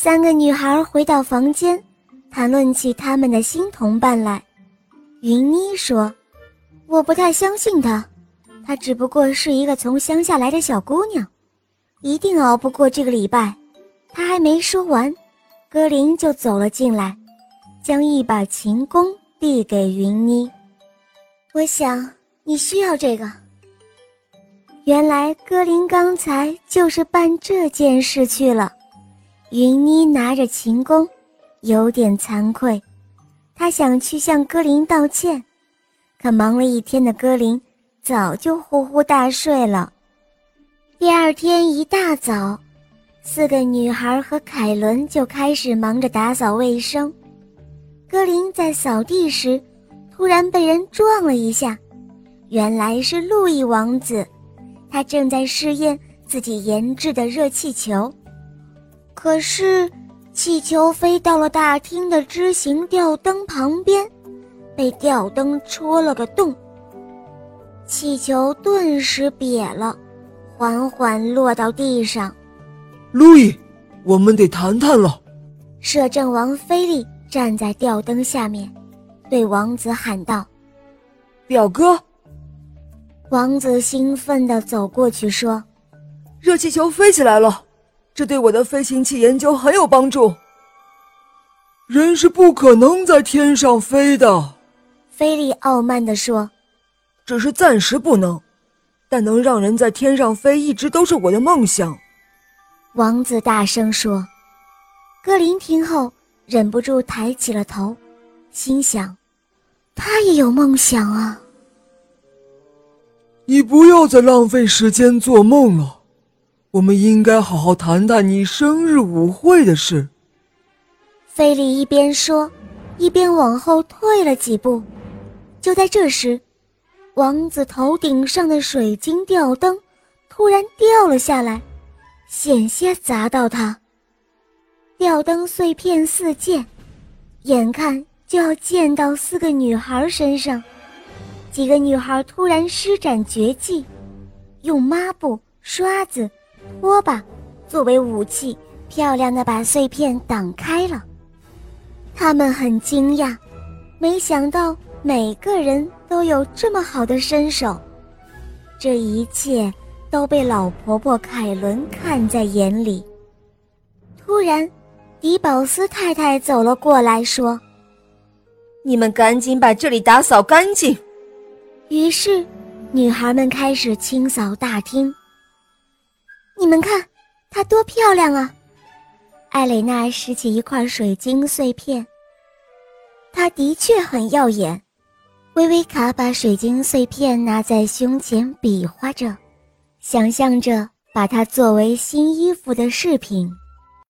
三个女孩回到房间，谈论起他们的新同伴来。云妮说：“我不太相信她，她只不过是一个从乡下来的小姑娘，一定熬不过这个礼拜。”她还没说完，格林就走了进来，将一把琴弓递给云妮。我想你需要这个。原来格林刚才就是办这件事去了。云妮拿着琴弓，有点惭愧。她想去向歌林道歉，可忙了一天的歌林早就呼呼大睡了。第二天一大早，四个女孩和凯伦就开始忙着打扫卫生。歌林在扫地时，突然被人撞了一下，原来是路易王子，他正在试验自己研制的热气球，可是。气球飞到了大厅的枝形吊灯旁边，被吊灯戳了个洞。气球顿时瘪了，缓缓落到地上。路易，我们得谈谈了。摄政王菲利站在吊灯下面，对王子喊道：“表哥。”王子兴奋地走过去说：“热气球飞起来了。”这对我的飞行器研究很有帮助。人是不可能在天上飞的，菲利傲慢地说：“只是暂时不能，但能让人在天上飞一直都是我的梦想。”王子大声说。格林听后忍不住抬起了头，心想：“他也有梦想啊。”你不要再浪费时间做梦了。我们应该好好谈谈你生日舞会的事。菲利一边说，一边往后退了几步。就在这时，王子头顶上的水晶吊灯突然掉了下来，险些砸到他。吊灯碎片四溅，眼看就要溅到四个女孩身上。几个女孩突然施展绝技，用抹布、刷子。拖把作为武器，漂亮的把碎片挡开了。他们很惊讶，没想到每个人都有这么好的身手。这一切都被老婆婆凯伦看在眼里。突然，迪宝斯太太走了过来，说：“你们赶紧把这里打扫干净。”于是，女孩们开始清扫大厅。你们看，它多漂亮啊！艾蕾娜拾起一块水晶碎片，它的确很耀眼。薇薇卡把水晶碎片拿在胸前比划着，想象着把它作为新衣服的饰品。